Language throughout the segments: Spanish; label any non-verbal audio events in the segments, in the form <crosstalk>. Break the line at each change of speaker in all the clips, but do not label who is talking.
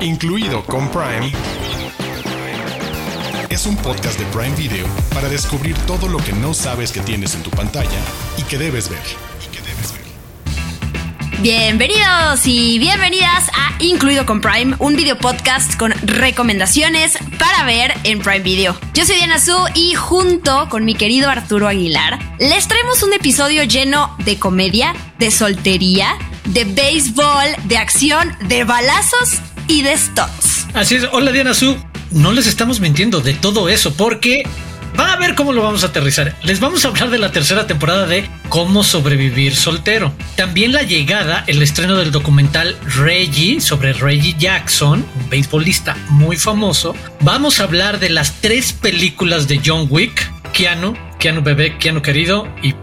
incluido con Prime, es un podcast de Prime Video para descubrir todo lo que no sabes que tienes en tu pantalla y que debes ver.
Bienvenidos y bienvenidas a Incluido con Prime, un video podcast con recomendaciones para ver en Prime Video. Yo soy Diana Su y junto con mi querido Arturo Aguilar les traemos un episodio lleno de comedia, de soltería, de béisbol, de acción, de balazos y de stunts.
Así es, hola Diana Su, no les estamos mintiendo de todo eso porque Va a ver cómo lo vamos a aterrizar. Les vamos a hablar de la tercera temporada de Cómo sobrevivir soltero. También la llegada, el estreno del documental Reggie sobre Reggie Jackson, un beisbolista muy famoso. Vamos a hablar de las tres películas de John Wick, Keanu, Keanu bebé, Keanu querido y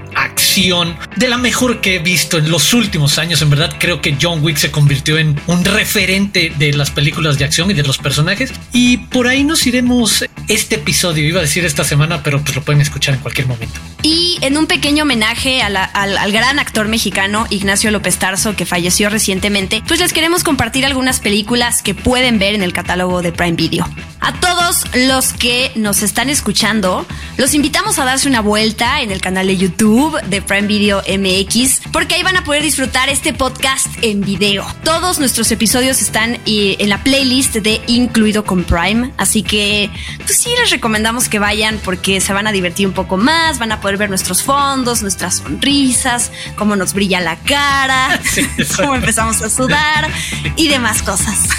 acción de la mejor que he visto en los últimos años. En verdad, creo que John Wick se convirtió en un referente de las películas de acción y de los personajes. Y por ahí nos iremos este episodio. Iba a decir esta semana, pero pues lo pueden escuchar en cualquier momento.
Y en un pequeño homenaje al, al, gran actor mexicano Ignacio López Tarso, que falleció recientemente, pues les queremos compartir algunas películas que pueden ver en el catálogo de Prime Video. A todos los que nos están escuchando, los invitamos a darse una vuelta en el canal de YouTube de Prime Video MX, porque ahí van a poder disfrutar este podcast en video. Todos nuestros episodios están eh, en la playlist de Incluido con Prime, así que pues sí les recomendamos que vayan porque se van a divertir un poco más, van a poder ver nuestros fondos, nuestras sonrisas, cómo nos brilla la cara, <laughs> <laughs> cómo empezamos a sudar y demás cosas.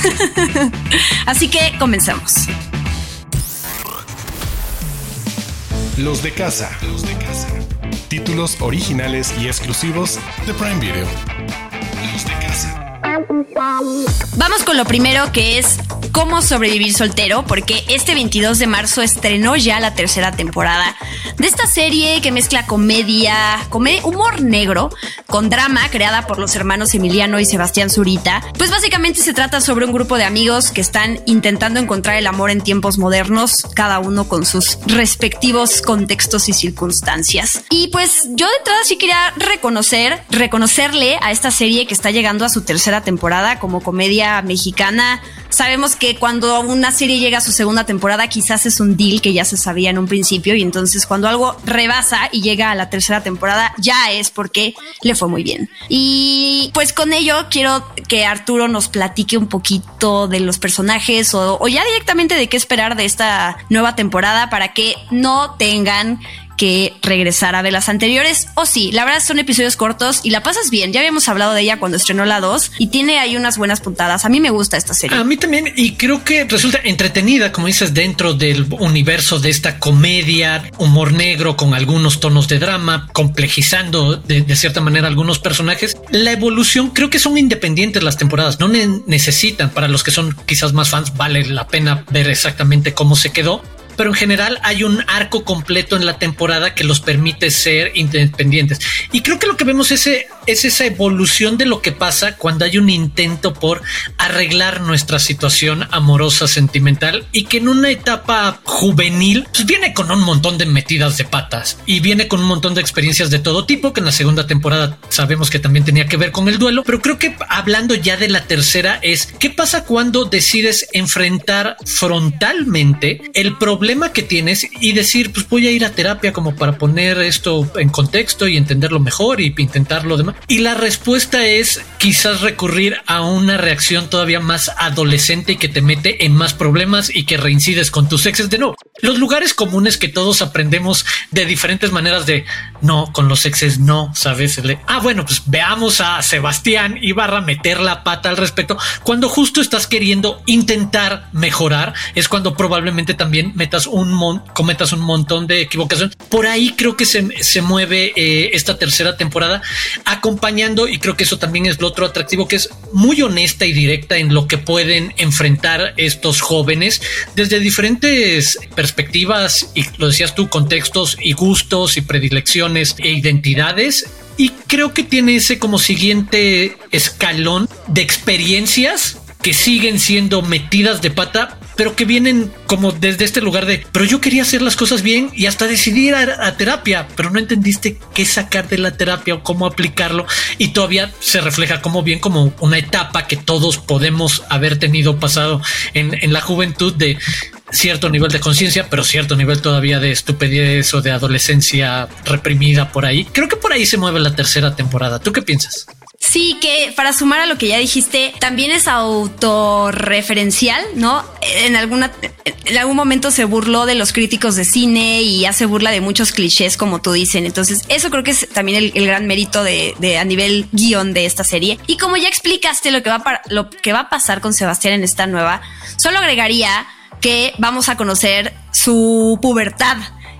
<laughs> así que comencemos.
Los de casa. Los de casa. Títulos originales y exclusivos de Prime Video. Los de casa.
Vamos con lo primero que es cómo sobrevivir soltero, porque este 22 de marzo estrenó ya la tercera temporada de esta serie que mezcla comedia, comedia, humor negro con drama creada por los hermanos Emiliano y Sebastián Zurita. Pues básicamente se trata sobre un grupo de amigos que están intentando encontrar el amor en tiempos modernos, cada uno con sus respectivos contextos y circunstancias. Y pues yo de entrada sí quería reconocer, reconocerle a esta serie que está llegando a su tercera temporada como comedia mexicana. Sabemos que cuando una serie llega a su segunda temporada quizás es un deal que ya se sabía en un principio y entonces cuando algo rebasa y llega a la tercera temporada ya es porque le fue muy bien. Y pues con ello quiero que Arturo nos platique un poquito de los personajes o, ya directamente de qué esperar de esta nueva temporada para que no tengan que regresara de las anteriores. O sí, la verdad son episodios cortos y la pasas bien. Ya habíamos hablado de ella cuando estrenó la 2 y tiene ahí unas buenas puntadas. A mí me gusta esta serie.
A mí también y creo que resulta entretenida, como dices, dentro del universo de esta comedia, humor negro con algunos tonos de drama, complejizando de, cierta manera algunos personajes. La evolución creo que son independientes las temporadas, no necesitan para los que son quizás más fans, vale la pena ver exactamente cómo se quedó pero en general hay un arco completo en la temporada que los permite ser independientes. Y creo que lo que vemos es, es esa evolución de lo que pasa cuando hay un intento por arreglar nuestra situación amorosa, sentimental y que en una etapa juvenil pues viene con un montón de metidas de patas y viene con un montón de experiencias de todo tipo que en la segunda temporada sabemos que también tenía que ver con el duelo, pero creo que hablando ya de la tercera es qué pasa cuando decides enfrentar frontalmente el problema que tienes y decir, pues voy a ir a terapia como para poner esto en contexto y entenderlo mejor y intentar lo demás. Y la respuesta es quizás recurrir a una reacción todavía más adolescente y que te mete en más problemas y que reincides con tus exes de no. Los lugares comunes que todos aprendemos de diferentes maneras de no, con los exes no, sabes? ah, bueno, pues veamos a Sebastián Ibarra meter la pata al respecto cuando justo estás queriendo intentar mejorar es cuando probablemente también metas un cometas un montón de equivocaciones. Por ahí creo que se, se mueve eh, esta tercera temporada acompañando y creo que eso también es lo otro atractivo que es muy honesta y directa en lo que pueden enfrentar estos jóvenes desde diferentes perspectivas y lo decías tú, contextos y gustos y predilecciones e identidades y creo que tiene ese como siguiente escalón de experiencias que siguen siendo metidas de pata, pero que vienen como desde este lugar de, pero yo quería hacer las cosas bien y hasta decidí ir a, terapia, pero no entendiste qué sacar de la terapia o cómo aplicarlo y todavía se refleja como bien como una etapa que todos podemos haber tenido pasado en, en la juventud de cierto nivel de conciencia, pero cierto nivel todavía de estupidez o de adolescencia reprimida por ahí. Creo que por ahí se mueve la tercera temporada. ¿Tú qué piensas?
Sí, que para sumar a lo que ya dijiste, también es autorreferencial, ¿no? En alguna, en algún momento se burló de los críticos de cine y hace burla de muchos clichés, como tú dicen. Entonces, eso creo que es también el, gran mérito de, a nivel guion de esta serie. Y como ya explicaste lo que va lo que va a pasar con Sebastián en esta nueva, solo agregaría que vamos a conocer su pubertad.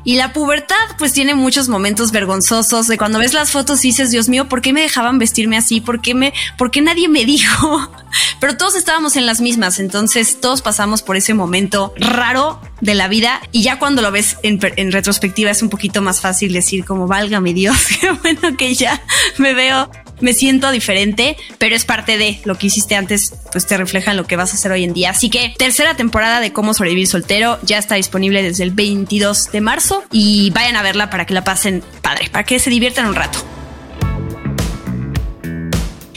Y la pubertad pues tiene muchos momentos vergonzosos de cuando ves las fotos y dices, Dios mío, ¿por qué me dejaban vestirme así? ¿Por qué, me, por qué nadie me <laughs> dijo? Pero todos estábamos en las mismas, entonces todos pasamos por ese momento raro de la vida y ya cuando lo ves en, retrospectiva es un poquito más fácil decir como, válgame Dios, <laughs> qué bueno que ya me veo me siento diferente, pero es parte de lo que hiciste antes, pues te refleja en lo que vas a hacer hoy en día. Así que tercera temporada de Cómo sobrevivir soltero ya está disponible desde el 22 de marzo y vayan a verla para que la pasen padre, para que se diviertan un rato.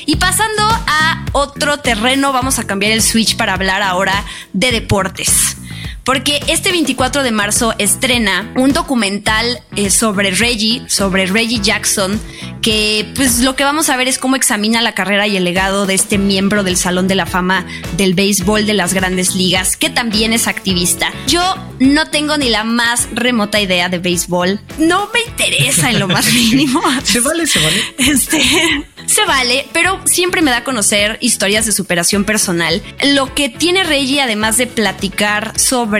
Y pasando a otro terreno, vamos a cambiar el switch para hablar ahora de deportes porque este 24 de marzo estrena un documental eh, sobre Reggie, sobre Reggie Jackson, que pues lo que vamos a ver es cómo examina la carrera y el legado de este miembro del Salón de la Fama del béisbol de las grandes ligas, que también es activista. Yo no tengo ni la más remota idea de béisbol, no me interesa en lo más <laughs> mínimo.
se vale, se vale.
Este, se vale, pero siempre me da a conocer historias de superación personal. Lo que tiene Reggie, además de platicar sobre,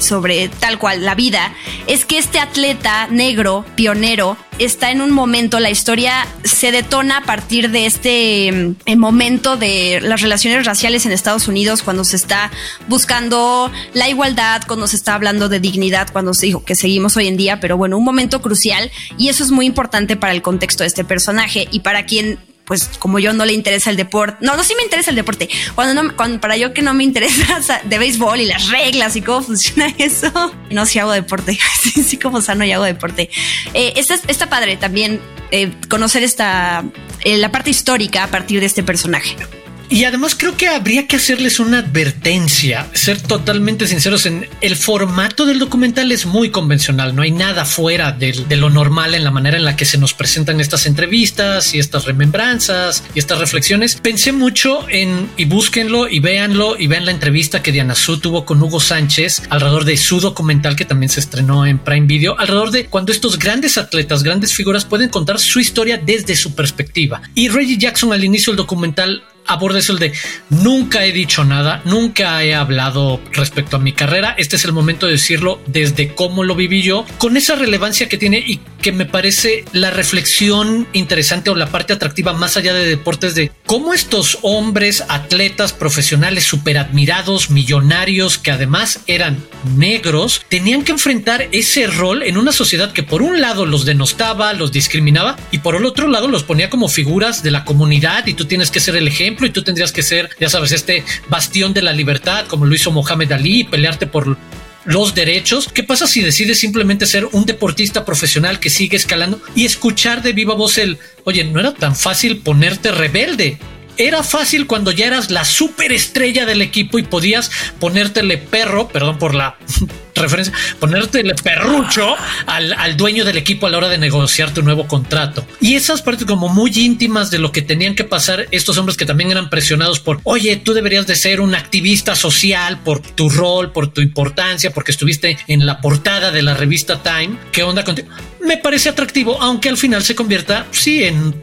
sobre tal cual la vida, es que este atleta negro, pionero, está en un momento, la historia se detona a partir de este mm, momento de las relaciones raciales en Estados Unidos, cuando se está buscando la igualdad, cuando se está hablando de dignidad, cuando se dijo que seguimos hoy en día, pero bueno, un momento crucial y eso es muy importante para el contexto de este personaje. Y para quien pues como yo no le interesa el deporte, no, no sí me interesa el deporte, cuando no, cuando para yo que no me interesa <laughs> de béisbol y las reglas y cómo funciona <laughs> eso, no si hago deporte, <laughs> sí, como sano y hago deporte. Eh, está, está padre también eh, conocer esta, eh, la parte histórica a partir de este personaje.
Y además creo que habría que hacerles una advertencia, ser totalmente sinceros en el formato del documental es muy convencional, no hay nada fuera de, lo normal en la manera en la que se nos presentan estas entrevistas y estas remembranzas y estas reflexiones. Pensé mucho en, y búsquenlo y véanlo y vean la entrevista que Diana Su tuvo con Hugo Sánchez alrededor de su documental que también se estrenó en Prime Video, alrededor de cuando estos grandes atletas, grandes figuras pueden contar su historia desde su perspectiva. Y Reggie Jackson al inicio del documental aborda eso el de nunca he dicho nada, nunca he hablado respecto a mi carrera. Este es el momento de decirlo desde cómo lo viví yo, con esa relevancia que tiene y que me parece la reflexión interesante o la parte atractiva más allá de deportes de cómo estos hombres, atletas profesionales super admirados, millonarios, que además eran negros, tenían que enfrentar ese rol en una sociedad que por un lado los denostaba, los discriminaba y por el otro lado los ponía como figuras de la comunidad y tú tienes que ser el ejemplo y tú tendrías que ser, ya sabes, este bastión de la libertad, como lo hizo Mohamed Ali, pelearte por los derechos. ¿Qué pasa si decides simplemente ser un deportista profesional que sigue escalando y escuchar de viva voz el, oye, no era tan fácil ponerte rebelde? Era fácil cuando ya eras la superestrella del equipo y podías ponértele perro, perdón por la referencia, ponértele perrucho al, dueño del equipo a la hora de negociar tu nuevo contrato. Y esas partes como muy íntimas de lo que tenían que pasar estos hombres que también eran presionados por, oye, tú deberías de ser un activista social por tu rol, por tu importancia, porque estuviste en la portada de la revista Time. ¿Qué onda contigo? Me parece atractivo, aunque al final se convierta, sí, en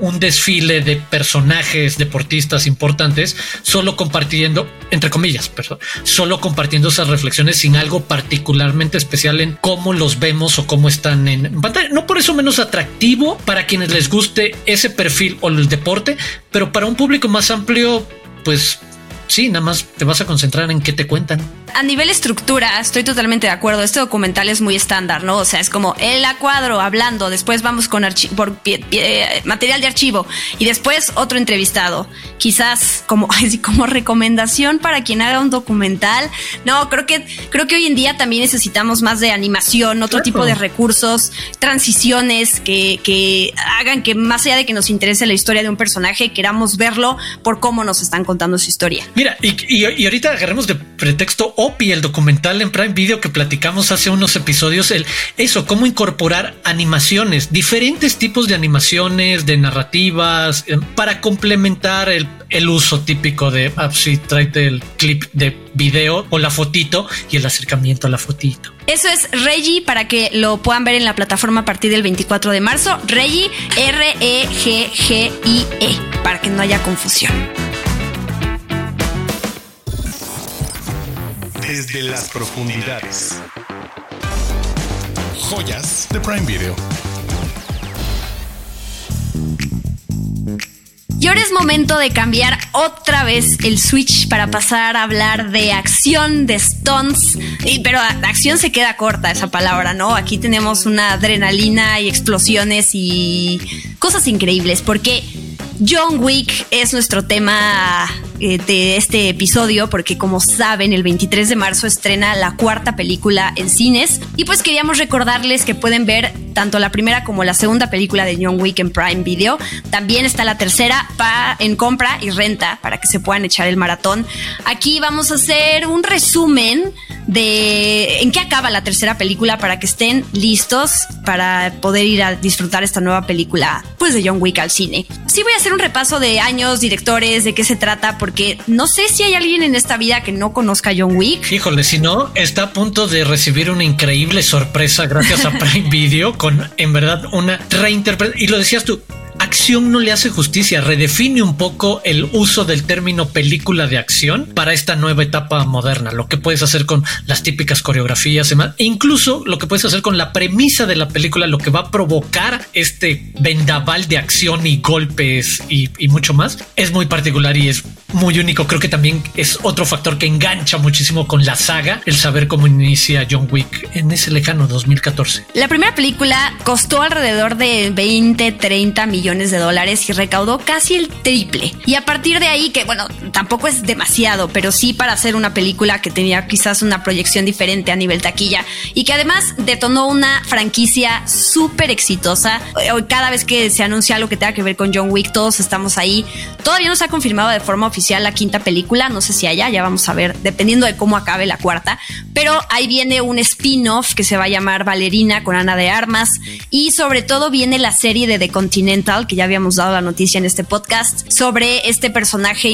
un desfile de personajes deportistas importantes, solo compartiendo, entre comillas, perdón, solo compartiendo esas reflexiones sin algo particularmente especial en cómo los vemos o cómo están en pantalla. No por eso menos atractivo para quienes les guste ese perfil o el deporte, pero para un público más amplio, pues sí, nada más te vas a concentrar en qué te cuentan.
A nivel estructura, estoy totalmente de acuerdo. Este documental es muy estándar, ¿no? O sea, es como el a cuadro hablando, después vamos con por material de archivo y después otro entrevistado. Quizás como, <laughs> como recomendación para quien haga un documental. No, creo que, creo que hoy en día también necesitamos más de animación, otro tipo de recursos, transiciones que, que hagan que más allá de que nos interese la historia de un personaje, queramos verlo por cómo nos están contando su historia.
Mira, y, y, ahorita agarremos de pretexto OPI, el documental en Prime Video que platicamos hace unos episodios, el, eso, cómo incorporar animaciones, diferentes tipos de animaciones, de narrativas, eh, para complementar el, el uso típico de, ah, sí, el clip de video o la fotito y el acercamiento a la fotito.
Eso es Reggie para que lo puedan ver en la plataforma a partir del 24 de marzo. Reggie, R-E-G-G-I-E, -E, para que no haya confusión.
Desde las profundidades. Joyas de Prime Video.
Y ahora es momento de cambiar otra vez el switch para pasar a hablar de acción, de stunts. pero acción se queda corta esa palabra, ¿no? Aquí tenemos una adrenalina y explosiones y cosas increíbles porque John Wick es nuestro tema de este episodio porque como saben el 23 de marzo estrena la cuarta película en cines. Y pues queríamos recordarles que pueden ver tanto la primera como la segunda película de John Wick en Prime Video. También está la tercera pa en compra y renta para que se puedan echar el maratón. Aquí vamos a hacer un resumen de en qué acaba la tercera película para que estén listos para poder ir a disfrutar esta nueva película pues de John Wick al cine. Sí voy a hacer un repaso de años, directores, de qué se trata, porque no sé si hay alguien en esta vida que no conozca a John Wick.
Híjole, si no, está a punto de recibir una increíble sorpresa gracias a <laughs> Prime Video con en verdad una reinterpretación. Y lo decías tú, acción no le hace justicia, redefine un poco el uso del término película de acción para esta nueva etapa moderna, lo que puedes hacer con las típicas coreografías, e incluso lo que puedes hacer con la premisa de la película, lo que va a provocar este vendaval de acción y golpes y, y mucho más, es muy particular y es muy único. Creo que también es otro factor que engancha muchísimo con la saga, el saber cómo inicia John Wick en ese lejano 2014.
La primera película costó alrededor de 20, 30 millones de dólares y recaudó casi el triple. Y a partir de ahí, que bueno, tampoco es demasiado, pero sí para hacer una película que tenía quizás una proyección diferente a nivel taquilla y que además detonó una franquicia súper exitosa. Cada vez que se anuncia algo que tenga que ver con John Wick, todos estamos ahí. Todavía no se ha confirmado de forma oficial la quinta película, no sé si haya, ya vamos a ver, dependiendo de cómo acabe la cuarta, pero ahí viene un spin-off que se va a llamar Valerina con Ana de Armas y sobre todo viene la serie de The Continental, que ya habíamos dado la noticia en este podcast, sobre este personaje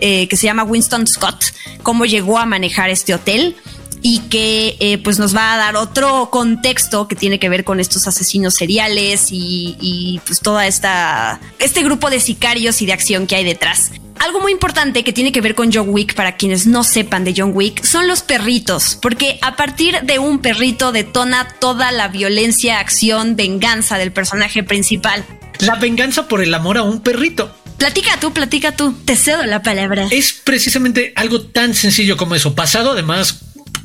eh, que se llama Winston Scott, cómo llegó a manejar este hotel y que eh, pues nos va a dar otro contexto que tiene que ver con estos asesinos seriales y, y, pues toda esta este grupo de sicarios y de acción que hay detrás. Algo muy importante que tiene que ver con John Wick, para quienes no sepan de John Wick, son los perritos, porque a partir de un perrito detona toda la violencia, acción, venganza del personaje principal.
La venganza por el amor a un perrito.
Platica tú, platica tú, te cedo la palabra.
Es precisamente algo tan sencillo como eso, pasado además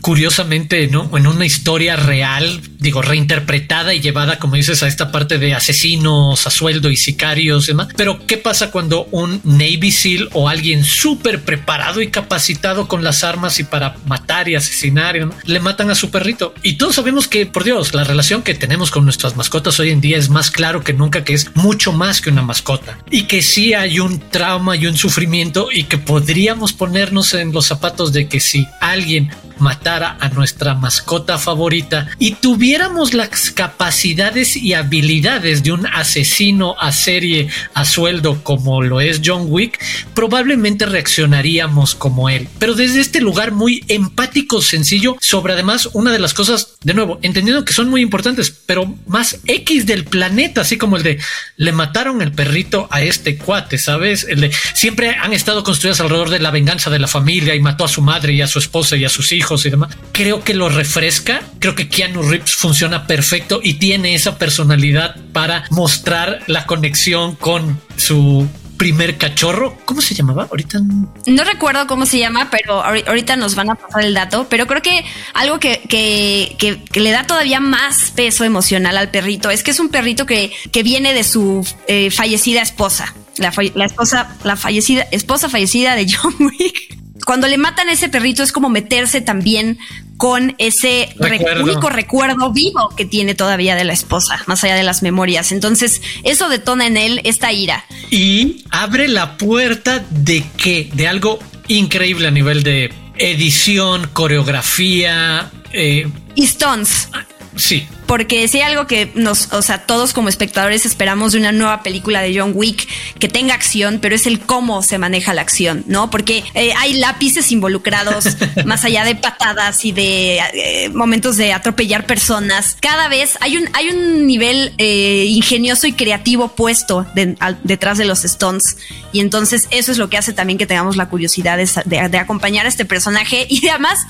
curiosamente, ¿no? En una historia real, digo, reinterpretada y llevada, como dices, a esta parte de asesinos a sueldo y sicarios y demás. Pero, ¿qué pasa cuando un Navy SEAL o alguien súper preparado y capacitado con las armas y para matar y asesinar, le matan a su perrito? Y todos sabemos que, por Dios, la relación que tenemos con nuestras mascotas hoy en día es más claro que nunca que es mucho más que una mascota y que sí hay un trauma y un sufrimiento y que podríamos ponernos en los zapatos de que si alguien matara a nuestra mascota favorita y tuviéramos las capacidades y habilidades de un asesino a serie a sueldo como lo es John Wick, probablemente reaccionaríamos como él. Pero desde este lugar muy empático, sencillo, sobre además una de las cosas, de nuevo, entendiendo que son muy importantes, pero más X del planeta, así como el de le mataron el perrito a este cuate, ¿sabes? El de siempre han estado construidas alrededor de la venganza de la familia y mató a su madre y a su esposa y a sus hijos y demás, creo que lo refresca. Creo que Keanu Reeves funciona perfecto y tiene esa personalidad para mostrar la conexión con su primer cachorro. ¿Cómo se llamaba? Ahorita
no recuerdo cómo se llama, pero ahorita nos van a pasar el dato. Pero creo que algo que, que, le da todavía más peso emocional al perrito es que es un perrito que, viene de su eh, fallecida esposa. La, esposa, la fallecida, esposa fallecida de John Wick. Cuando le matan a ese perrito es como meterse también con ese único recuerdo vivo que tiene todavía de la esposa, más allá de las memorias. Entonces, eso detona en él esta ira.
Y abre la puerta de que, de algo increíble a nivel de edición, coreografía.
Eh, y Stones.
Sí,
porque si hay algo que nos, o sea, todos como espectadores esperamos de una nueva película de John Wick que tenga acción, pero es el cómo se maneja la acción, ¿no? Porque eh, hay lápices involucrados, <laughs> más allá de patadas y de eh, momentos de atropellar personas. Cada vez hay un, hay un nivel eh, ingenioso y creativo puesto detrás de los Stones. Y entonces eso es lo que hace también que tengamos la curiosidad de, de acompañar a este personaje y además,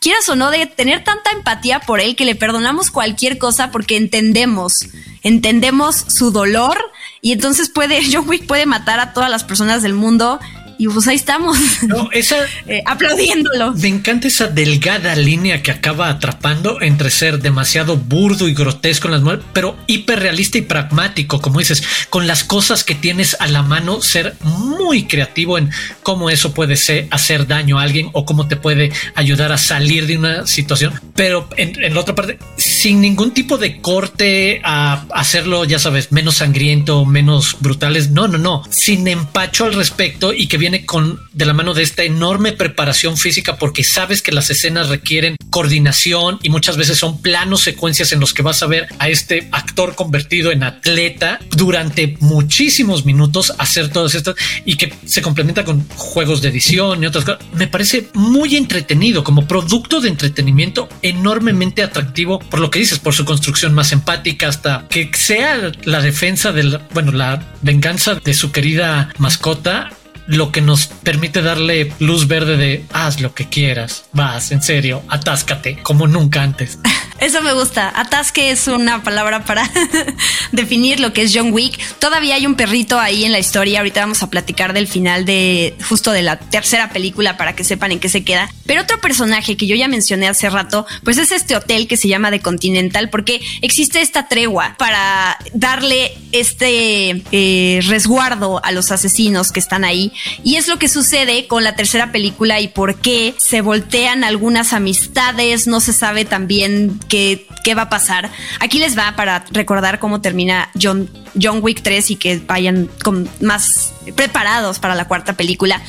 quieras o no, de tener tanta empatía por él que le perdonamos cualquier cosa cosa porque entendemos, entendemos su dolor y entonces puede, <laughs> John Wick puede matar a todas las personas del mundo y pues ahí estamos.
No, esa <laughs>
eh, aplaudiéndolo.
Me encanta esa delgada línea que acaba atrapando entre ser demasiado burdo y grotesco en las mujeres, pero hiperrealista y pragmático, como dices, con las cosas que tienes a la mano, ser muy creativo en cómo eso puede ser, hacer daño a alguien o cómo te puede ayudar a salir de una situación. Pero en, en la otra parte, sin ningún tipo de corte a hacerlo, ya sabes, menos sangriento, menos brutales. No, no, no. Sin empacho al respecto y que viene con de la mano de esta enorme preparación física porque sabes que las escenas requieren coordinación y muchas veces son planos secuencias en los que vas a ver a este actor convertido en atleta durante muchísimos minutos hacer todas estas y que se complementa con juegos de edición y otras cosas. Me parece muy entretenido como producto de entretenimiento enormemente atractivo por lo que dices, por su construcción más empática hasta que sea la defensa de bueno, la venganza de su querida mascota lo que nos permite darle luz verde de haz lo que quieras, vas, en serio, atáscate como nunca antes. <laughs>
Eso me gusta. Atasque es una palabra para <laughs> definir lo que es John Wick. Todavía hay un perrito ahí en la historia. Ahorita vamos a platicar del final de justo de la tercera película para que sepan en qué se queda. Pero otro personaje que yo ya mencioné hace rato, pues es este hotel que se llama The Continental, porque existe esta tregua para darle este eh, resguardo a los asesinos que están ahí. Y es lo que sucede con la tercera película y por qué se voltean algunas amistades. No se sabe también qué, qué va a pasar. Aquí les va para recordar cómo termina John, John Wick 3 y que vayan con más preparados para la cuarta película.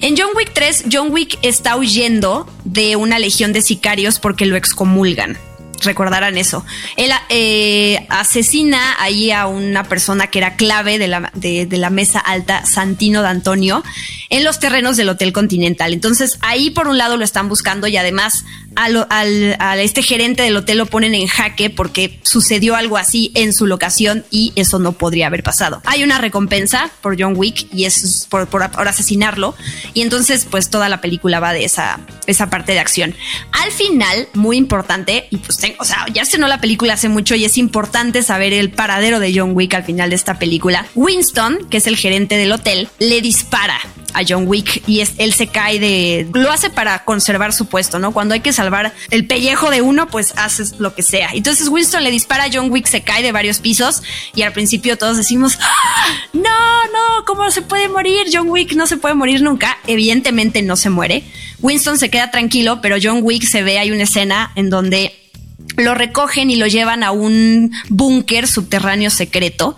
En John Wick 3, John Wick está huyendo de una legión de sicarios porque lo excomulgan recordarán eso. Él eh, asesina ahí a una persona que era clave de la, de, la mesa alta, Santino D'Antonio, en los terrenos del Hotel Continental. Entonces ahí por un lado lo están buscando y además al, a este gerente del hotel lo ponen en jaque porque sucedió algo así en su locación y eso no podría haber pasado. Hay una recompensa por John Wick y es por, asesinarlo y entonces pues toda la película va de esa, parte de acción. Al final, muy importante, y pues tengo, o sea, ya no la película hace mucho y es importante saber el paradero de John Wick al final de esta película. Winston, que es el gerente del hotel, le dispara a John Wick y él se cae de... Lo hace para conservar su puesto, ¿no? Cuando hay que salvar el pellejo de uno, pues haces lo que sea. Entonces Winston le dispara a John Wick, se cae de varios pisos y al principio todos decimos, ¡Ah! no, no, ¿cómo se puede morir? John Wick no se puede morir nunca. Evidentemente no se muere. Winston se queda tranquilo, pero John Wick se ve, hay una escena en donde lo recogen y lo llevan a un búnker subterráneo secreto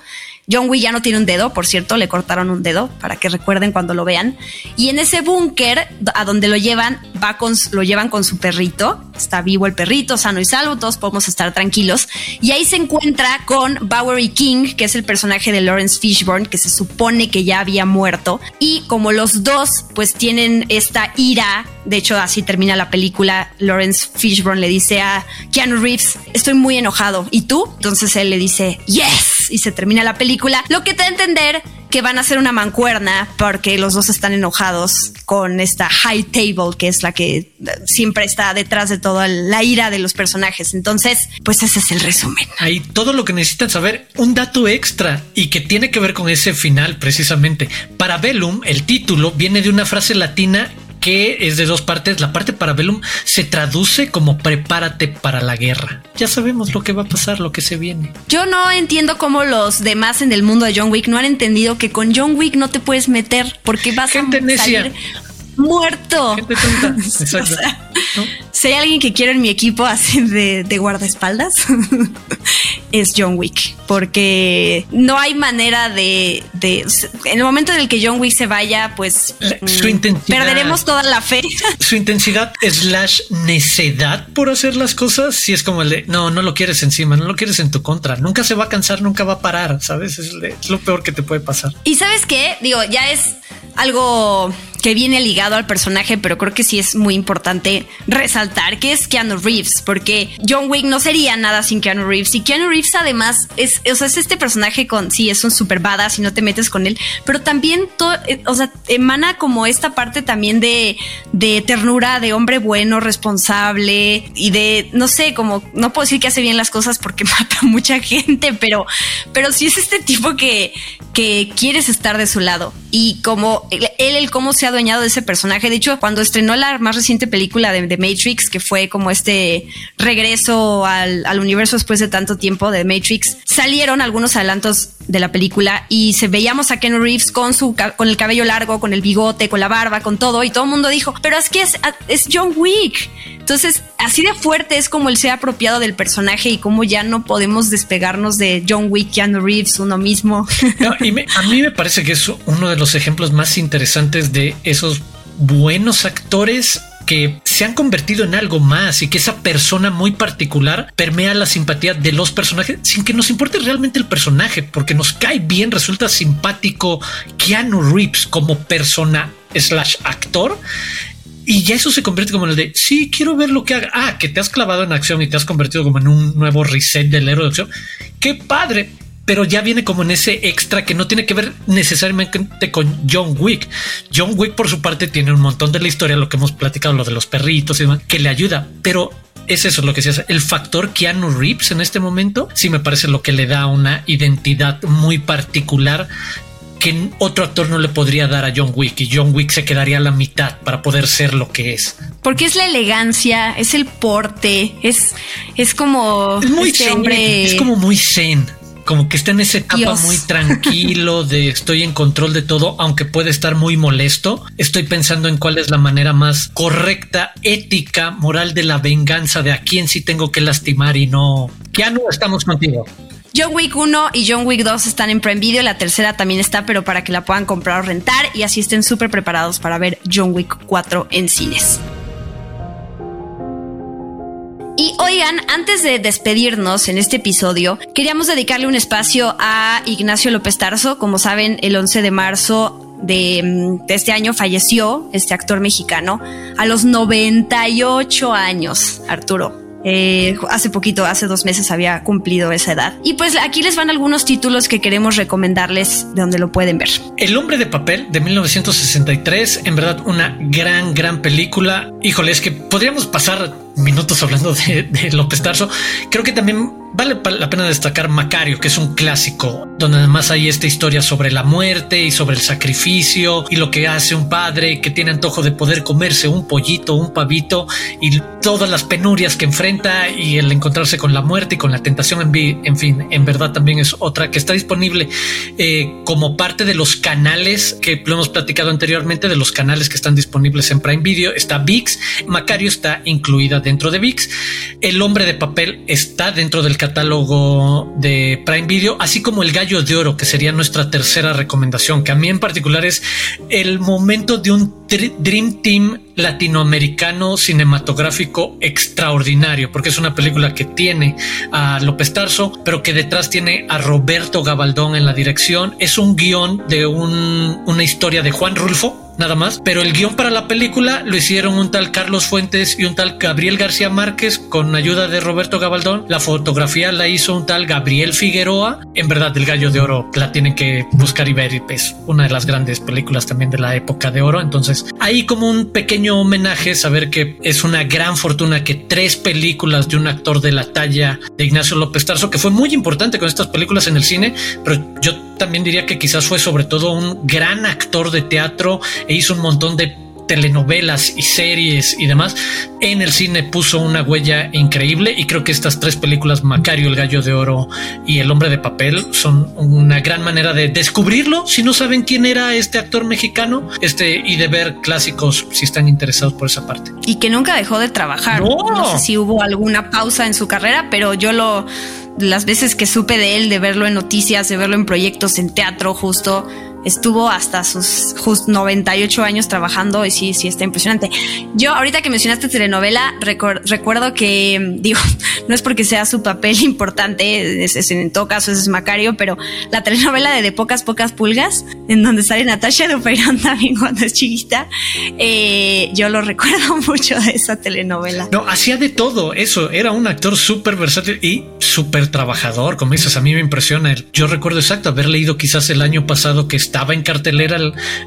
John Wick ya no tiene un dedo, por cierto, le cortaron un dedo para que recuerden cuando lo vean. Y en ese búnker a donde lo llevan, va con, lo llevan con su perrito. Está vivo el perrito, sano y salvo, todos podemos estar tranquilos. Y ahí se encuentra con Bowery King, que es el personaje de Lawrence Fishburne, que se supone que ya había muerto. Y como los dos, pues tienen esta ira de hecho, así termina la película. Lawrence Fishburne le dice a Keanu Reeves, estoy muy enojado. ¿Y tú? Entonces él le dice, yes. Y se termina la película. Lo que te da a entender que van a hacer una mancuerna porque los dos están enojados con esta High Table, que es la que siempre está detrás de toda la ira de los personajes. Entonces, pues ese es el resumen.
Ahí todo lo que necesitan saber, un dato extra y que tiene que ver con ese final precisamente. Para Bellum, el título viene de una frase latina que es de dos partes. La parte para Bellum se traduce como prepárate para la guerra. Ya sabemos lo que va a pasar, lo que se viene.
Yo no entiendo cómo los demás en el mundo de John Wick no han entendido que con John Wick no te puedes meter porque vas
Gente
a salir muerto.
Gente tonta. <laughs> Exacto. <laughs>
Si hay alguien que quiero en mi equipo así de, de guardaespaldas, <laughs> es John Wick, porque no hay manera de, de, En el momento en el que John Wick se vaya, pues
su intensidad,
perderemos toda la fe.
Su intensidad slash necedad por hacer las cosas, si es como el de no, no lo quieres encima, no lo quieres en tu contra, nunca se va a cansar, nunca va a parar, ¿sabes? Es, es lo peor que te puede pasar.
Y sabes qué, digo, ya es algo que viene ligado al personaje, pero creo que sí es muy importante resaltar que es Keanu Reeves, porque John Wick no sería nada sin Keanu Reeves. Y Keanu Reeves además es, o sea, es este personaje con, sí, es un super badass y no te metes con él, pero también, eh, o sea, emana como esta parte también de, de ternura, de hombre bueno, responsable y de, no sé, como, no puedo decir que hace bien las cosas porque <laughs> mata a mucha gente, pero, pero sí es este tipo que, que quieres estar de su lado. Y como él, el cómo se ha adueñado de ese personaje. De hecho, cuando estrenó la más reciente película de, Matrix, que fue como este regreso al, universo después de tanto tiempo de Matrix, salieron algunos adelantos de la película y se veíamos a Ken Reeves con su con el cabello largo, con el bigote, con la barba, con todo y todo el mundo dijo, pero es que es, John Wick. Entonces, así de fuerte es como él se ha apropiado del personaje y cómo ya no podemos despegarnos de John Wick, Keanu Reeves, uno mismo.
A mí me parece que es uno de los ejemplos más interesantes de esos buenos actores que se han convertido en algo más y que esa persona muy particular permea la simpatía de los personajes sin que nos importe realmente el personaje, porque nos cae bien, resulta simpático Keanu Reeves como persona slash actor y ya eso se convierte como en el de sí, quiero ver lo que haga. Ah, que te has clavado en acción y te has convertido como en un nuevo reset del héroe de acción. Qué padre. Pero ya viene como en ese extra que no tiene que ver necesariamente con John Wick. John Wick, por su parte, tiene un montón de la historia, lo que hemos platicado, lo de los perritos y demás, que le ayuda. Pero es eso lo que se hace. El factor Keanu Reeves en este momento sí me parece lo que le da una identidad muy particular que otro actor no le podría dar a John Wick y John Wick se quedaría a la mitad para poder ser lo que es.
Porque es la elegancia, es el porte, es, es como
es muy este hombre. Es como muy zen como que está en esa etapa Dios. muy tranquilo <laughs> de estoy en control de todo, aunque puede estar muy molesto. Estoy pensando en cuál es la manera más correcta, ética, moral de la venganza de a quién sí tengo que lastimar y no. Ya no estamos contigo.
John Wick 1 y John Wick 2 están en Prime Video, la tercera también está, pero para que la puedan comprar o rentar y así estén súper preparados para ver John Wick 4 en cines. Y oigan, antes de despedirnos en este episodio, queríamos dedicarle un espacio a Ignacio López Tarso. Como saben, el 11 de marzo de, de, este año falleció este actor mexicano a los 98 años, Arturo. Eh, hace poquito, hace dos meses había cumplido esa edad. Y pues aquí les van algunos títulos que queremos recomendarles de donde lo pueden ver.
El hombre de papel de 1963, en verdad una gran, gran película. Híjole, es que podríamos pasar minutos hablando de, López Tarso. Creo que también vale la pena destacar Macario, que es un clásico, donde además hay esta historia sobre la muerte y sobre el sacrificio y lo que hace un padre que tiene antojo de poder comerse un pollito, un pavito y todas las penurias que enfrenta y el encontrarse con la muerte y con la tentación en, en fin, en verdad también es otra que está disponible eh, como parte de los canales que lo hemos platicado anteriormente, de los canales que están disponibles en Prime Video. Está VIX, Macario está incluida dentro de VIX, El hombre de papel está dentro del catálogo de Prime Video, así como El Gallo de Oro, que sería nuestra tercera recomendación, que a mí en particular es el momento de un Dream Team latinoamericano cinematográfico extraordinario, porque es una película que tiene a López Tarso, pero que detrás tiene a Roberto Gabaldón en la dirección. Es un guion de un, una historia de Juan Rulfo, nada más, pero el guion para la película lo hicieron un tal Carlos Fuentes y un tal Gabriel García Márquez con ayuda de Roberto Gabaldón. La fotografía la hizo un tal Gabriel Figueroa. En verdad, El Gallo de Oro la tienen que buscar y ver. Es una de las grandes películas también de la época de oro. Entonces, ahí como un pequeño homenaje, saber que es una gran fortuna que tres películas de un actor de la talla de Ignacio López Tarso, que fue muy importante con estas películas en el cine, pero yo también diría que quizás fue sobre todo un gran actor de teatro e hizo un montón de telenovelas y series y demás, en el cine puso una huella increíble y creo que estas tres películas, Macario, El Gallo de Oro y El Hombre de Papel, son una gran manera de descubrirlo si no saben quién era este actor mexicano este, y de ver clásicos si están interesados por esa parte.
Y que nunca dejó de trabajar.
No.
no sé si hubo alguna pausa en su carrera, pero yo lo las veces que supe de él, de verlo en noticias, de verlo en proyectos en teatro, justo estuvo hasta sus just 98 años trabajando y sí, sí está impresionante. Yo ahorita que mencionaste telenovela, recuerdo que, digo, <laughs> no es porque sea su papel <laughs> importante, es, en todo caso es Macario, pero la telenovela de De Pocas Pocas Pulgas, en donde sale Natasha Duperón <laughs> también cuando es chiquita, eh, yo lo recuerdo mucho de esa telenovela.
No, hacía de todo eso, era un actor súper versátil y súper trabajador, como dices, a mí me impresiona. Yo recuerdo exacto haber leído quizás el año pasado que estaba en cartelera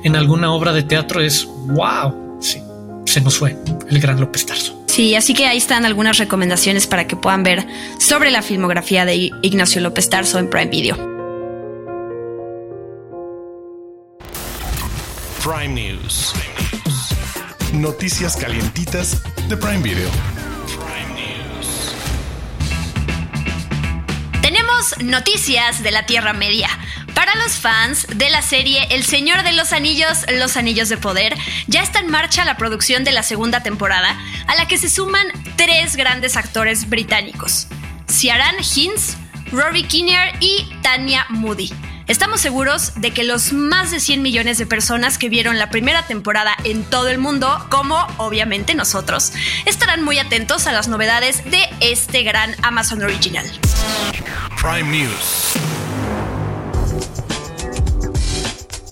en alguna obra de teatro es wow. Sí, se nos fue el gran López Tarso.
Sí, así que ahí están algunas recomendaciones para que puedan ver sobre la filmografía de Ignacio López Tarso en Prime Video.
Prime News. Noticias calientitas de Prime Video.
Noticias de la Tierra Media. Para los fans de la serie El Señor de los Anillos, Los Anillos de Poder, ya está en marcha la producción de la segunda temporada, a la que se suman tres grandes actores británicos: Ciaran Hinds, Rory Kinnear y Tanya Moody. Estamos seguros de que los más de 100 millones de personas que vieron la primera temporada en todo el mundo, como obviamente nosotros, estarán muy atentos a las novedades de este gran Amazon Original.
Prime News.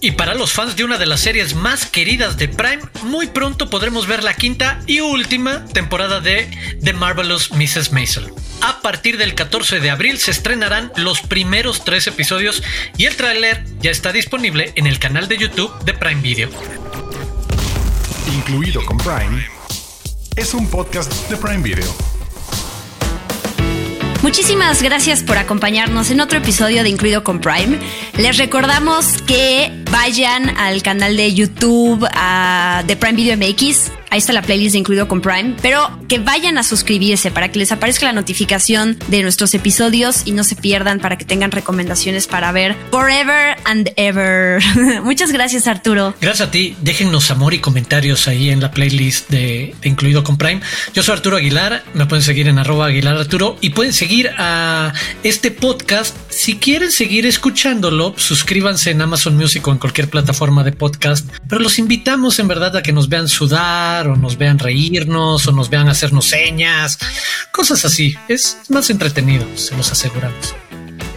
Y para los fans de una de las series más queridas de Prime, muy pronto podremos ver la quinta y última temporada de The Marvelous Mrs. Maisel. A partir del 14 de abril se estrenarán los primeros tres episodios y el tráiler ya está disponible en el canal de YouTube de Prime Video.
Incluido con Prime, es un podcast de Prime Video.
Muchísimas gracias por acompañarnos en otro episodio de Incluido con Prime. Les recordamos que vayan al canal de YouTube de Prime Video MX Ahí está la playlist de incluido con Prime. Pero que vayan a suscribirse para que les aparezca la notificación de nuestros episodios y no se pierdan para que tengan recomendaciones para ver forever and ever. <laughs> Muchas gracias, Arturo.
Gracias a ti. Déjennos amor y comentarios ahí en la playlist de, incluido con Prime. Yo soy Arturo Aguilar. Me pueden seguir en arroba Aguilar Arturo y pueden seguir a este podcast. Si quieren seguir escuchándolo, suscríbanse en Amazon Music o cualquier plataforma de podcast. Pero los invitamos en verdad a que nos vean sudar o nos vean reírnos o nos vean hacernos señas, cosas así. Es más entretenido, se los aseguramos.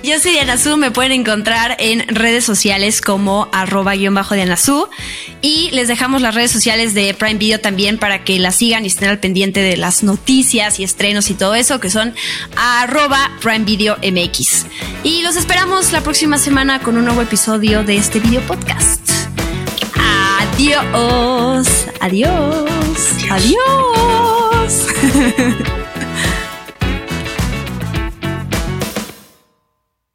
Yo soy Diana Su, me pueden encontrar en redes sociales como arroba guion bajo Diana Su y les dejamos las redes sociales de Prime Video también para que la sigan y estén al pendiente de las noticias y estrenos y todo eso que son arroba Prime Video MX. Y los esperamos la próxima semana con un nuevo episodio de este video podcast. Adiós. Adiós. Adiós. <laughs>